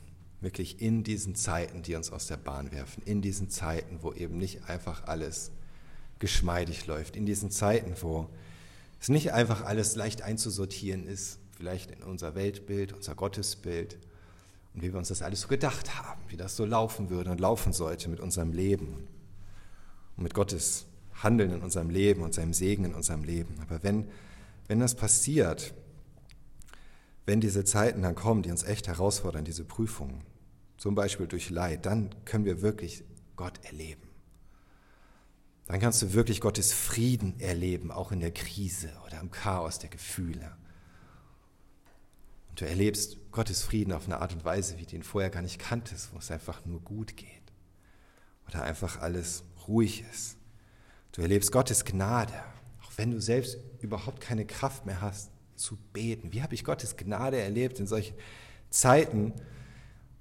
Wirklich in diesen Zeiten, die uns aus der Bahn werfen, in diesen Zeiten, wo eben nicht einfach alles geschmeidig läuft, in diesen Zeiten, wo es nicht einfach alles leicht einzusortieren ist, vielleicht in unser Weltbild, unser Gottesbild, und wie wir uns das alles so gedacht haben, wie das so laufen würde und laufen sollte mit unserem Leben und mit Gottes Handeln in unserem Leben und seinem Segen in unserem Leben. Aber wenn, wenn das passiert, wenn diese Zeiten dann kommen, die uns echt herausfordern, diese Prüfungen, zum Beispiel durch Leid, dann können wir wirklich Gott erleben. Dann kannst du wirklich Gottes Frieden erleben, auch in der Krise oder im Chaos der Gefühle. Du erlebst Gottes Frieden auf eine Art und Weise, wie du ihn vorher gar nicht kanntest, wo es einfach nur gut geht. Oder einfach alles ruhig ist. Du erlebst Gottes Gnade, wenn du selbst überhaupt keine Kraft mehr hast zu beten. Wie habe ich Gottes Gnade erlebt in solchen Zeiten,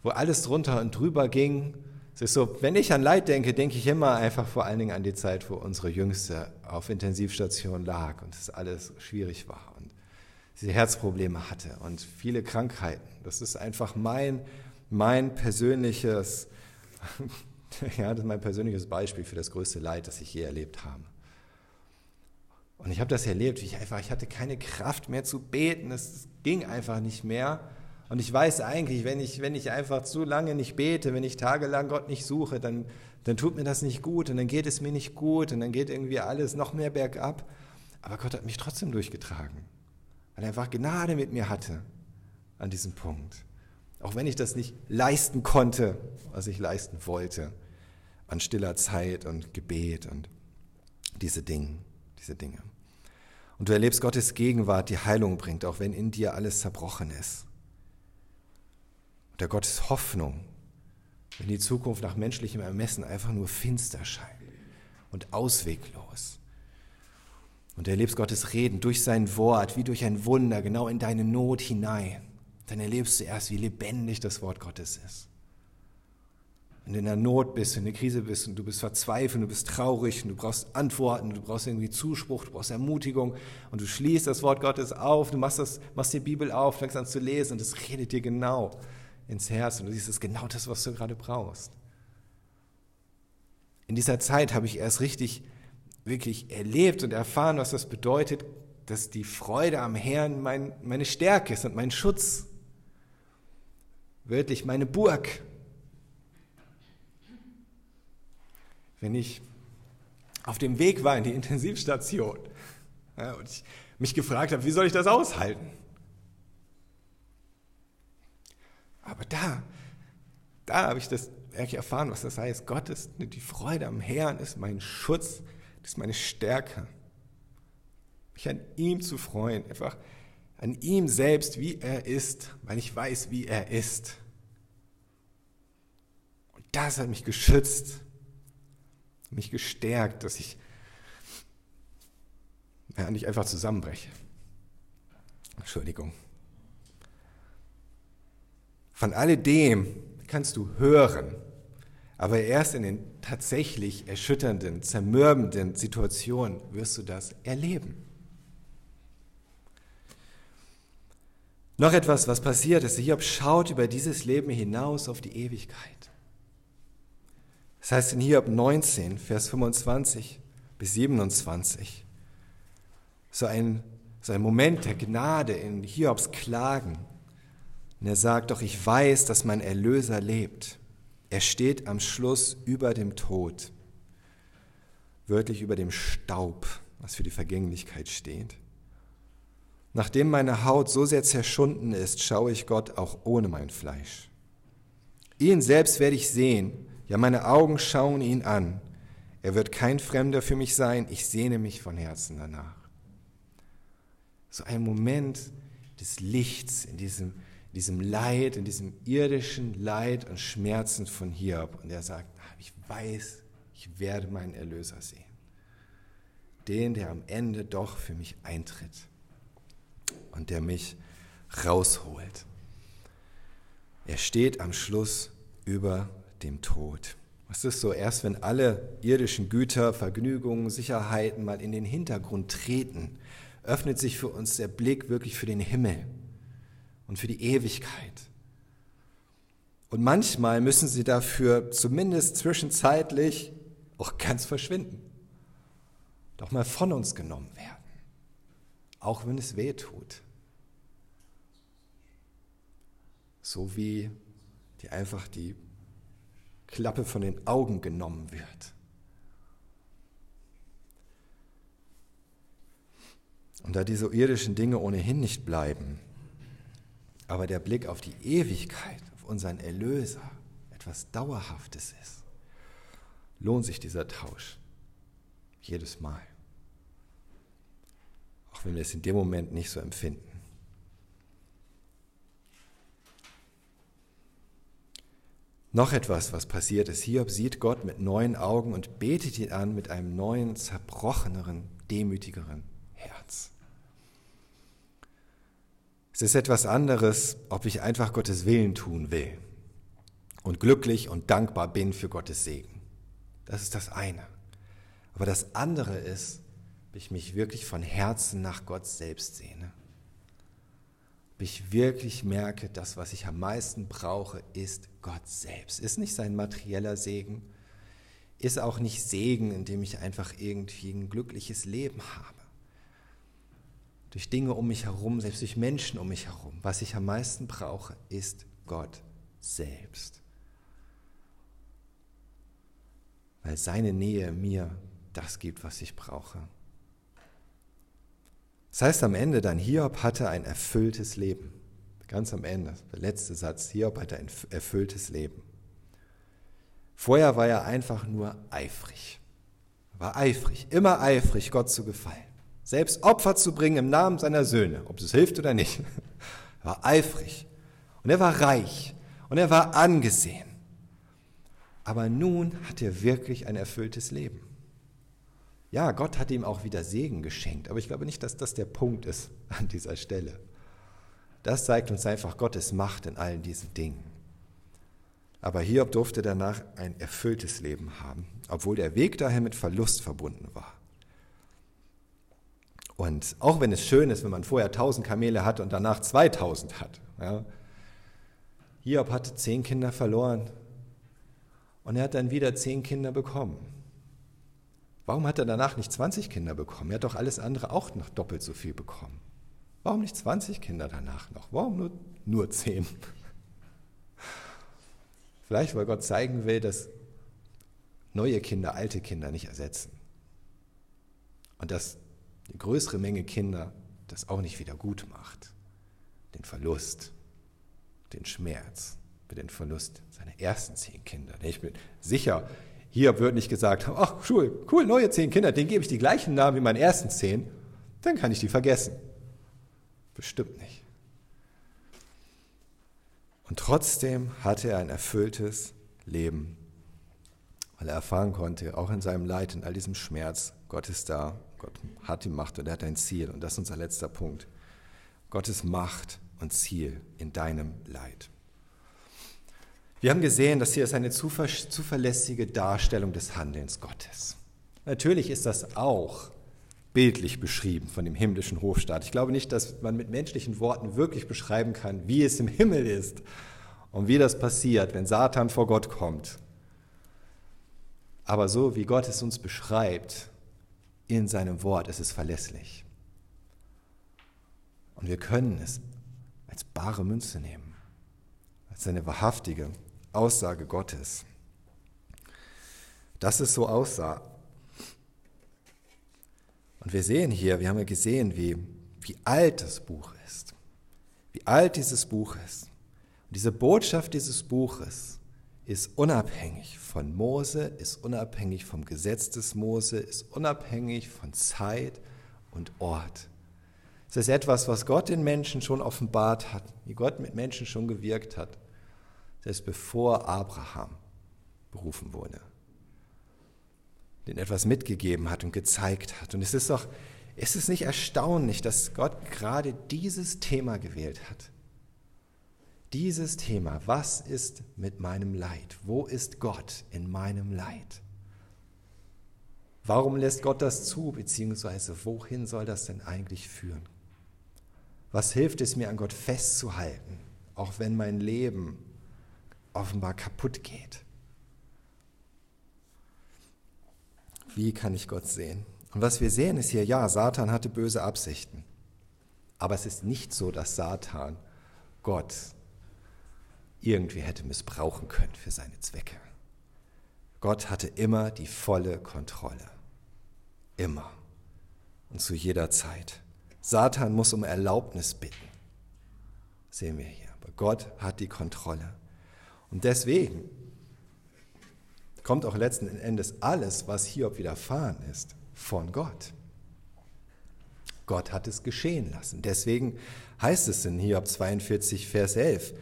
wo alles drunter und drüber ging? Es ist so, wenn ich an Leid denke, denke ich immer einfach vor allen Dingen an die Zeit, wo unsere Jüngste auf Intensivstation lag und es alles schwierig war. Und diese Herzprobleme hatte und viele Krankheiten. Das ist einfach mein, mein persönliches, [laughs] ja, das mein persönliches Beispiel für das größte Leid, das ich je erlebt habe. Und ich habe das erlebt, wie ich einfach, ich hatte keine Kraft mehr zu beten, es ging einfach nicht mehr. Und ich weiß eigentlich, wenn ich, wenn ich einfach zu lange nicht bete, wenn ich tagelang Gott nicht suche, dann, dann tut mir das nicht gut und dann geht es mir nicht gut und dann geht irgendwie alles noch mehr bergab. Aber Gott hat mich trotzdem durchgetragen weil er einfach Gnade mit mir hatte an diesem Punkt. Auch wenn ich das nicht leisten konnte, was ich leisten wollte, an stiller Zeit und Gebet und diese Dinge, diese Dinge. Und du erlebst Gottes Gegenwart, die Heilung bringt, auch wenn in dir alles zerbrochen ist. Und der Gottes Hoffnung, wenn die Zukunft nach menschlichem Ermessen einfach nur finster scheint und ausweglos. Und du erlebst Gottes Reden durch sein Wort, wie durch ein Wunder, genau in deine Not hinein. Dann erlebst du erst, wie lebendig das Wort Gottes ist. Du in der Not bist, in der Krise bist und du bist verzweifelt, du bist traurig und du brauchst Antworten, du brauchst irgendwie Zuspruch, du brauchst Ermutigung und du schließt das Wort Gottes auf, du machst, das, machst die Bibel auf, fängst an zu lesen und es redet dir genau ins Herz und du siehst, es ist genau das, was du gerade brauchst. In dieser Zeit habe ich erst richtig wirklich erlebt und erfahren, was das bedeutet, dass die Freude am Herrn mein, meine Stärke ist und mein Schutz. wörtlich meine Burg. Wenn ich auf dem Weg war in die Intensivstation ja, und ich mich gefragt habe, wie soll ich das aushalten? Aber da, da habe ich das wirklich erfahren, was das heißt. Gott ist die Freude am Herrn, ist mein Schutz, ist meine Stärke. Mich an ihm zu freuen, einfach an ihm selbst, wie er ist, weil ich weiß, wie er ist. Und das hat mich geschützt, mich gestärkt, dass ich ja, nicht einfach zusammenbreche. Entschuldigung. Von alledem kannst du hören, aber erst in den tatsächlich erschütternden, zermürbenden Situationen wirst du das erleben. Noch etwas, was passiert ist. Hiob schaut über dieses Leben hinaus auf die Ewigkeit. Das heißt in Hiob 19, Vers 25 bis 27, so ein, so ein Moment der Gnade in Hiobs Klagen. Und er sagt, doch ich weiß, dass mein Erlöser lebt. Er steht am Schluss über dem Tod, wörtlich über dem Staub, was für die Vergänglichkeit steht. Nachdem meine Haut so sehr zerschunden ist, schaue ich Gott auch ohne mein Fleisch. Ihn selbst werde ich sehen, ja meine Augen schauen ihn an. Er wird kein Fremder für mich sein, ich sehne mich von Herzen danach. So ein Moment des Lichts in diesem, diesem Leid, in diesem irdischen Leid und Schmerzen von Hiob. Und er sagt, ah, ich weiß, ich werde meinen Erlöser sehen. Den, der am Ende doch für mich eintritt und der mich rausholt. Er steht am Schluss über dem Tod. Was ist so, erst wenn alle irdischen Güter, Vergnügungen, Sicherheiten mal in den Hintergrund treten, öffnet sich für uns der Blick wirklich für den Himmel und für die Ewigkeit. Und manchmal müssen sie dafür zumindest zwischenzeitlich auch ganz verschwinden, doch mal von uns genommen werden, auch wenn es weh tut. So wie die einfach die Klappe von den Augen genommen wird. Und da diese irdischen Dinge ohnehin nicht bleiben, aber der Blick auf die Ewigkeit, auf unseren Erlöser etwas Dauerhaftes ist, lohnt sich dieser Tausch jedes Mal. Auch wenn wir es in dem Moment nicht so empfinden. Noch etwas, was passiert ist. Hiob sieht Gott mit neuen Augen und betet ihn an mit einem neuen, zerbrocheneren, demütigeren Herz. Es ist etwas anderes, ob ich einfach Gottes Willen tun will und glücklich und dankbar bin für Gottes Segen. Das ist das eine. Aber das andere ist, ob ich mich wirklich von Herzen nach Gott selbst sehne ich wirklich merke, das, was ich am meisten brauche, ist Gott selbst. Ist nicht sein materieller Segen, ist auch nicht Segen, indem ich einfach irgendwie ein glückliches Leben habe. Durch Dinge um mich herum, selbst durch Menschen um mich herum. Was ich am meisten brauche, ist Gott selbst. Weil seine Nähe mir das gibt, was ich brauche. Das heißt am Ende dann, Hiob hatte ein erfülltes Leben. Ganz am Ende, der letzte Satz, Hiob hatte ein erfülltes Leben. Vorher war er einfach nur eifrig. War eifrig, immer eifrig, Gott zu gefallen. Selbst Opfer zu bringen im Namen seiner Söhne, ob es hilft oder nicht. War eifrig. Und er war reich. Und er war angesehen. Aber nun hat er wirklich ein erfülltes Leben. Ja, Gott hat ihm auch wieder Segen geschenkt, aber ich glaube nicht, dass das der Punkt ist [laughs] an dieser Stelle. Das zeigt uns einfach Gottes Macht in allen diesen Dingen. Aber Hiob durfte danach ein erfülltes Leben haben, obwohl der Weg daher mit Verlust verbunden war. Und auch wenn es schön ist, wenn man vorher 1000 Kamele hat und danach 2000 hat. Ja, Hiob hatte zehn Kinder verloren und er hat dann wieder zehn Kinder bekommen. Warum hat er danach nicht 20 Kinder bekommen? Er hat doch alles andere auch noch doppelt so viel bekommen. Warum nicht 20 Kinder danach noch? Warum nur, nur 10? Vielleicht, weil Gott zeigen will, dass neue Kinder alte Kinder nicht ersetzen. Und dass eine größere Menge Kinder das auch nicht wieder gut macht. Den Verlust, den Schmerz für den Verlust seiner ersten zehn Kinder. Ich bin sicher, hier wird nicht gesagt, ach cool, cool, neue zehn Kinder, denen gebe ich die gleichen Namen wie meinen ersten zehn, dann kann ich die vergessen. Bestimmt nicht. Und trotzdem hatte er ein erfülltes Leben, weil er erfahren konnte, auch in seinem Leid, in all diesem Schmerz, Gott ist da, Gott hat die Macht und er hat ein Ziel. Und das ist unser letzter Punkt. Gottes Macht und Ziel in deinem Leid. Wir haben gesehen, dass hier ist eine zuverlässige Darstellung des Handelns Gottes. Natürlich ist das auch bildlich beschrieben von dem himmlischen Hofstaat. Ich glaube nicht, dass man mit menschlichen Worten wirklich beschreiben kann, wie es im Himmel ist und wie das passiert, wenn Satan vor Gott kommt. Aber so wie Gott es uns beschreibt in seinem Wort, ist es verlässlich. Und wir können es als bare Münze nehmen, als eine wahrhaftige Aussage Gottes. Dass es so aussah. Und wir sehen hier, wir haben ja gesehen, wie, wie alt das Buch ist. Wie alt dieses Buch ist. Und diese Botschaft dieses Buches ist unabhängig von Mose, ist unabhängig vom Gesetz des Mose, ist unabhängig von Zeit und Ort. Es ist etwas, was Gott den Menschen schon offenbart hat, wie Gott mit Menschen schon gewirkt hat selbst bevor Abraham berufen wurde, den etwas mitgegeben hat und gezeigt hat. Und es ist doch, ist es nicht erstaunlich, dass Gott gerade dieses Thema gewählt hat? Dieses Thema, was ist mit meinem Leid? Wo ist Gott in meinem Leid? Warum lässt Gott das zu, beziehungsweise wohin soll das denn eigentlich führen? Was hilft es mir an Gott festzuhalten, auch wenn mein Leben offenbar kaputt geht. Wie kann ich Gott sehen? Und was wir sehen ist hier, ja, Satan hatte böse Absichten. Aber es ist nicht so, dass Satan Gott irgendwie hätte missbrauchen können für seine Zwecke. Gott hatte immer die volle Kontrolle. Immer. Und zu jeder Zeit. Satan muss um Erlaubnis bitten. Sehen wir hier. Aber Gott hat die Kontrolle. Und deswegen kommt auch letzten Endes alles, was Hiob widerfahren ist, von Gott. Gott hat es geschehen lassen. Deswegen heißt es in Hiob 42, Vers 11,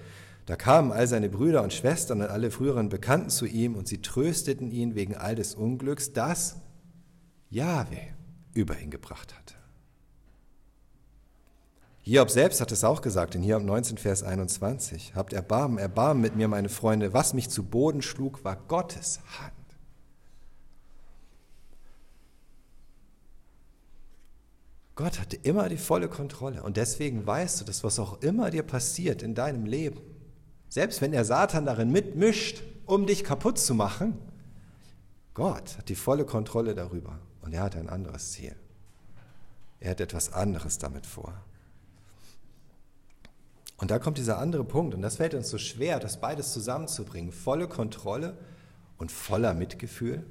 da kamen all seine Brüder und Schwestern und alle früheren Bekannten zu ihm und sie trösteten ihn wegen all des Unglücks, das Jahwe über ihn gebracht hatte. Hiob selbst hat es auch gesagt in Hiob 19, Vers 21. Habt Erbarmen, Erbarmen mit mir, meine Freunde. Was mich zu Boden schlug, war Gottes Hand. Gott hatte immer die volle Kontrolle. Und deswegen weißt du, dass was auch immer dir passiert in deinem Leben, selbst wenn der Satan darin mitmischt, um dich kaputt zu machen, Gott hat die volle Kontrolle darüber. Und er hat ein anderes Ziel. Er hat etwas anderes damit vor. Und da kommt dieser andere Punkt, und das fällt uns so schwer, das beides zusammenzubringen, volle Kontrolle und voller Mitgefühl.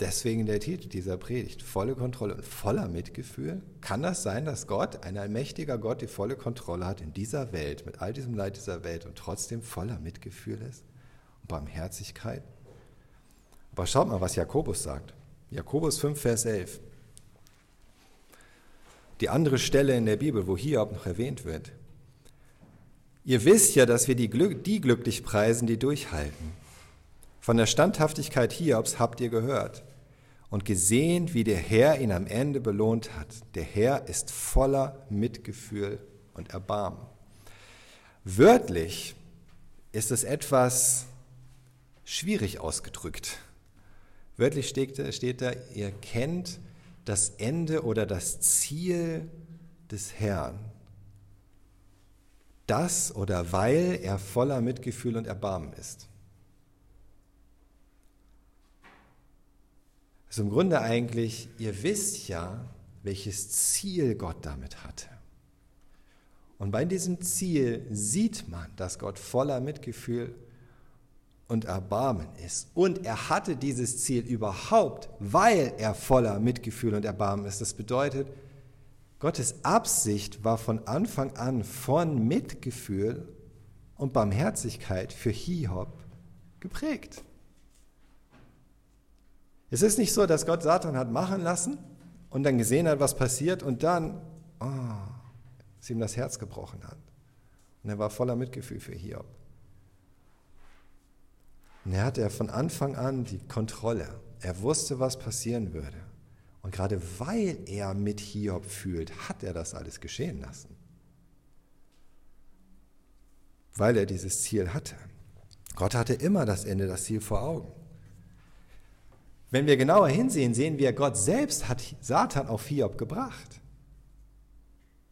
Deswegen der Titel dieser Predigt, volle Kontrolle und voller Mitgefühl. Kann das sein, dass Gott, ein allmächtiger Gott, die volle Kontrolle hat in dieser Welt, mit all diesem Leid dieser Welt und trotzdem voller Mitgefühl ist und Barmherzigkeit? Aber schaut mal, was Jakobus sagt. Jakobus 5, Vers 11 die andere Stelle in der Bibel, wo Hiob noch erwähnt wird. Ihr wisst ja, dass wir die, Glück, die glücklich preisen, die durchhalten. Von der Standhaftigkeit Hiobs habt ihr gehört und gesehen, wie der Herr ihn am Ende belohnt hat. Der Herr ist voller Mitgefühl und Erbarmen. Wörtlich ist es etwas schwierig ausgedrückt. Wörtlich steht, steht da, ihr kennt das Ende oder das Ziel des Herrn. Das oder weil er voller Mitgefühl und Erbarmen ist. Also im Grunde eigentlich, ihr wisst ja, welches Ziel Gott damit hatte. Und bei diesem Ziel sieht man, dass Gott voller Mitgefühl und Erbarmen ist. Und er hatte dieses Ziel überhaupt, weil er voller Mitgefühl und Erbarmen ist. Das bedeutet, Gottes Absicht war von Anfang an von Mitgefühl und Barmherzigkeit für Hiob geprägt. Es ist nicht so, dass Gott Satan hat machen lassen und dann gesehen hat, was passiert und dann oh, es ihm das Herz gebrochen hat. Und er war voller Mitgefühl für Hiob. Und er hatte von Anfang an die Kontrolle. Er wusste, was passieren würde. Und gerade weil er mit Hiob fühlt, hat er das alles geschehen lassen. Weil er dieses Ziel hatte. Gott hatte immer das Ende, das Ziel vor Augen. Wenn wir genauer hinsehen, sehen wir, Gott selbst hat Satan auf Hiob gebracht.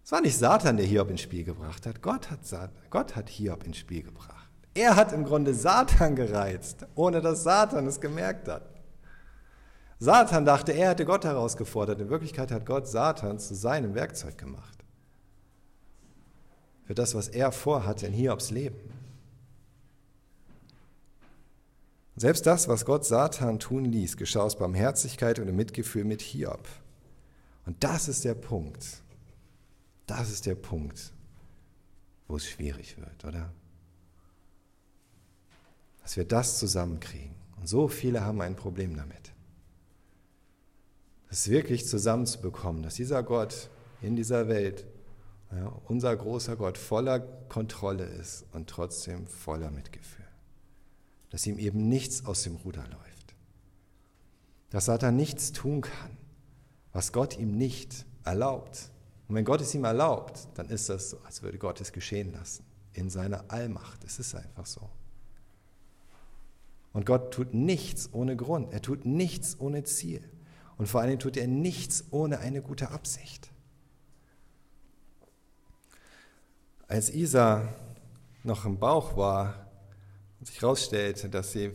Es war nicht Satan, der Hiob ins Spiel gebracht hat. Gott hat, Gott hat Hiob ins Spiel gebracht. Er hat im Grunde Satan gereizt, ohne dass Satan es gemerkt hat. Satan dachte, er hätte Gott herausgefordert. In Wirklichkeit hat Gott Satan zu seinem Werkzeug gemacht. Für das, was er vorhatte in Hiobs Leben. Selbst das, was Gott Satan tun ließ, geschah aus Barmherzigkeit und im Mitgefühl mit Hiob. Und das ist der Punkt. Das ist der Punkt, wo es schwierig wird, oder? Dass wir das zusammenkriegen. Und so viele haben ein Problem damit. Das wirklich zusammenzubekommen, dass dieser Gott in dieser Welt, ja, unser großer Gott, voller Kontrolle ist und trotzdem voller Mitgefühl. Dass ihm eben nichts aus dem Ruder läuft. Dass Satan nichts tun kann, was Gott ihm nicht erlaubt. Und wenn Gott es ihm erlaubt, dann ist das so, als würde Gott es geschehen lassen. In seiner Allmacht. Es ist einfach so. Und Gott tut nichts ohne Grund. Er tut nichts ohne Ziel. Und vor allem tut er nichts ohne eine gute Absicht. Als Isa noch im Bauch war und sich herausstellte, dass sie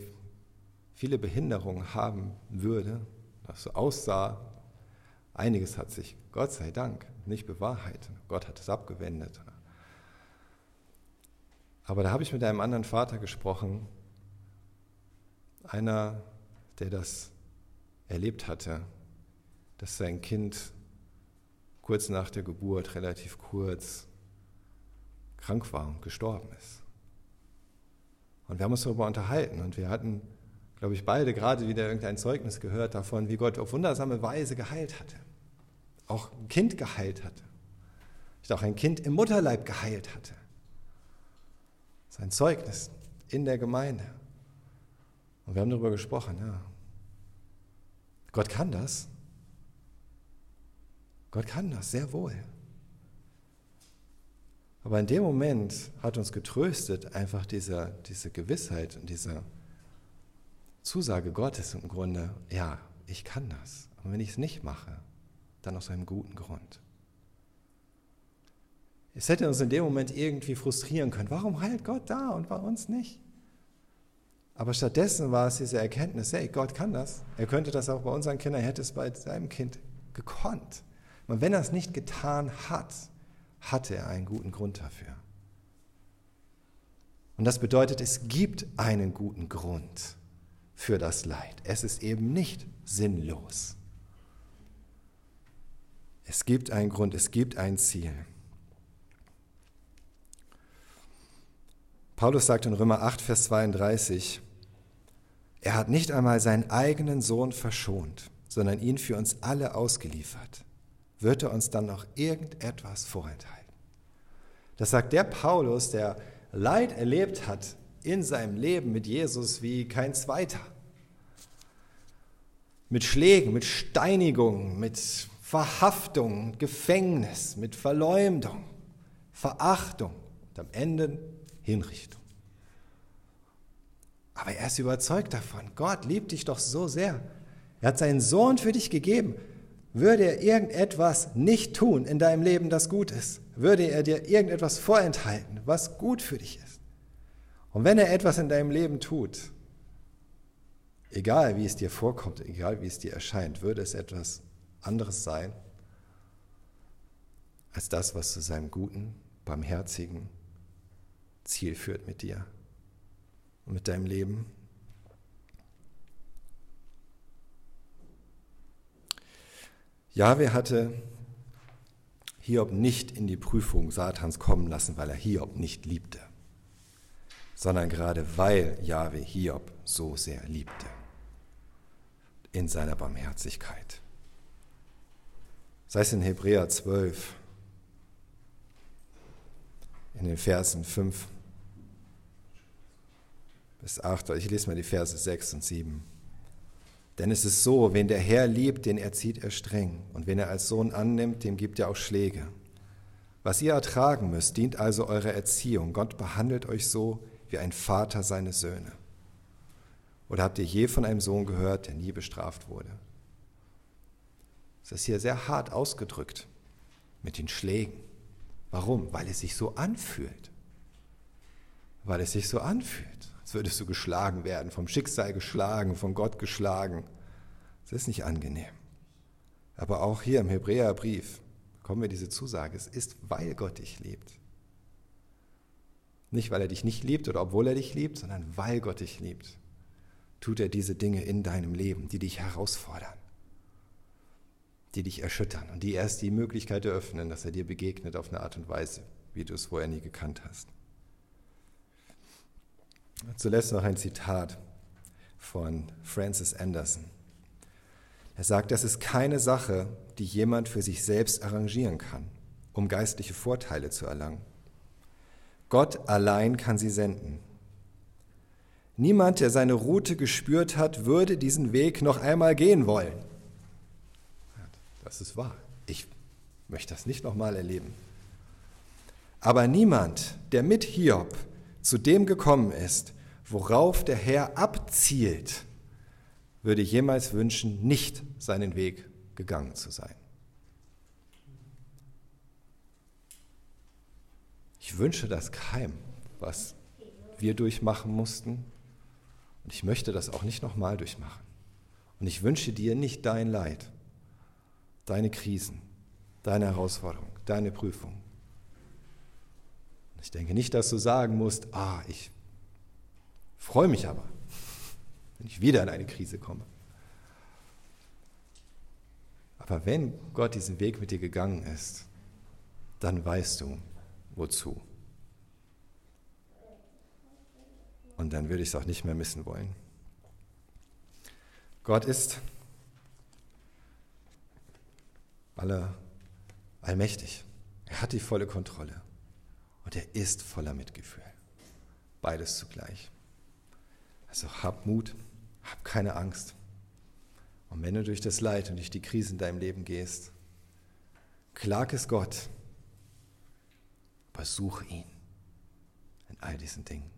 viele Behinderungen haben würde, dass so aussah, einiges hat sich, Gott sei Dank, nicht bewahrheitet. Gott hat es abgewendet. Aber da habe ich mit einem anderen Vater gesprochen, einer, der das erlebt hatte, dass sein Kind kurz nach der Geburt, relativ kurz, krank war und gestorben ist. Und wir haben uns darüber unterhalten und wir hatten, glaube ich, beide gerade wieder irgendein Zeugnis gehört davon, wie Gott auf wundersame Weise geheilt hatte. Auch ein Kind geheilt hatte. Auch ein Kind im Mutterleib geheilt hatte. Sein Zeugnis in der Gemeinde. Und wir haben darüber gesprochen, ja. Gott kann das. Gott kann das sehr wohl. Aber in dem Moment hat uns getröstet einfach diese, diese Gewissheit und diese Zusage Gottes im Grunde, ja, ich kann das. Aber wenn ich es nicht mache, dann aus einem guten Grund. Es hätte uns in dem Moment irgendwie frustrieren können. Warum heilt Gott da und bei uns nicht? Aber stattdessen war es diese Erkenntnis, hey, Gott kann das. Er könnte das auch bei unseren Kindern, er hätte es bei seinem Kind gekonnt. Und wenn er es nicht getan hat, hatte er einen guten Grund dafür. Und das bedeutet, es gibt einen guten Grund für das Leid. Es ist eben nicht sinnlos. Es gibt einen Grund, es gibt ein Ziel. Paulus sagt in Römer 8, Vers 32, er hat nicht einmal seinen eigenen Sohn verschont, sondern ihn für uns alle ausgeliefert. Wird er uns dann noch irgendetwas vorenthalten? Das sagt der Paulus, der Leid erlebt hat in seinem Leben mit Jesus wie kein zweiter. Mit Schlägen, mit Steinigungen, mit Verhaftung, Gefängnis, mit Verleumdung, Verachtung und am Ende Hinrichtung. Aber er ist überzeugt davon, Gott liebt dich doch so sehr. Er hat seinen Sohn für dich gegeben. Würde er irgendetwas nicht tun in deinem Leben, das gut ist? Würde er dir irgendetwas vorenthalten, was gut für dich ist? Und wenn er etwas in deinem Leben tut, egal wie es dir vorkommt, egal wie es dir erscheint, würde es etwas anderes sein als das, was zu seinem guten, barmherzigen, Ziel führt mit dir. und mit deinem Leben? Jahwe hatte Hiob nicht in die Prüfung Satans kommen lassen, weil er Hiob nicht liebte, sondern gerade weil Jahwe Hiob so sehr liebte, in seiner Barmherzigkeit. Sei es in Hebräer 12, in den Versen 5 bis 8, ich lese mal die Verse 6 und 7. Denn es ist so, wen der Herr liebt, den erzieht er streng. Und wen er als Sohn annimmt, dem gibt er auch Schläge. Was ihr ertragen müsst, dient also eurer Erziehung. Gott behandelt euch so wie ein Vater seine Söhne. Oder habt ihr je von einem Sohn gehört, der nie bestraft wurde? Das ist hier sehr hart ausgedrückt mit den Schlägen. Warum? Weil es sich so anfühlt. Weil es sich so anfühlt als würdest du geschlagen werden, vom Schicksal geschlagen, von Gott geschlagen. Das ist nicht angenehm. Aber auch hier im Hebräerbrief kommen wir diese Zusage, es ist, weil Gott dich liebt. Nicht, weil er dich nicht liebt oder obwohl er dich liebt, sondern weil Gott dich liebt, tut er diese Dinge in deinem Leben, die dich herausfordern, die dich erschüttern und die erst die Möglichkeit eröffnen, dass er dir begegnet auf eine Art und Weise, wie du es vorher nie gekannt hast. Zuletzt noch ein Zitat von Francis Anderson. Er sagt, das ist keine Sache, die jemand für sich selbst arrangieren kann, um geistliche Vorteile zu erlangen. Gott allein kann sie senden. Niemand, der seine Route gespürt hat, würde diesen Weg noch einmal gehen wollen. Das ist wahr. Ich möchte das nicht nochmal erleben. Aber niemand, der mit Hiob zu dem gekommen ist, worauf der Herr abzielt, würde jemals wünschen, nicht seinen Weg gegangen zu sein. Ich wünsche das keinem, was wir durchmachen mussten. Und ich möchte das auch nicht nochmal durchmachen. Und ich wünsche dir nicht dein Leid, deine Krisen, deine Herausforderung, deine Prüfung. Ich denke nicht, dass du sagen musst, ah, ich freue mich aber, wenn ich wieder in eine Krise komme. Aber wenn Gott diesen Weg mit dir gegangen ist, dann weißt du, wozu. Und dann würde ich es auch nicht mehr missen wollen. Gott ist aller, allmächtig. Er hat die volle Kontrolle. Und er ist voller Mitgefühl. Beides zugleich. Also hab Mut, hab keine Angst. Und wenn du durch das Leid und durch die Krise in deinem Leben gehst, klag es Gott, aber ihn in all diesen Dingen.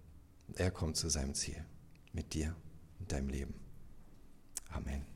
Und er kommt zu seinem Ziel mit dir und deinem Leben. Amen.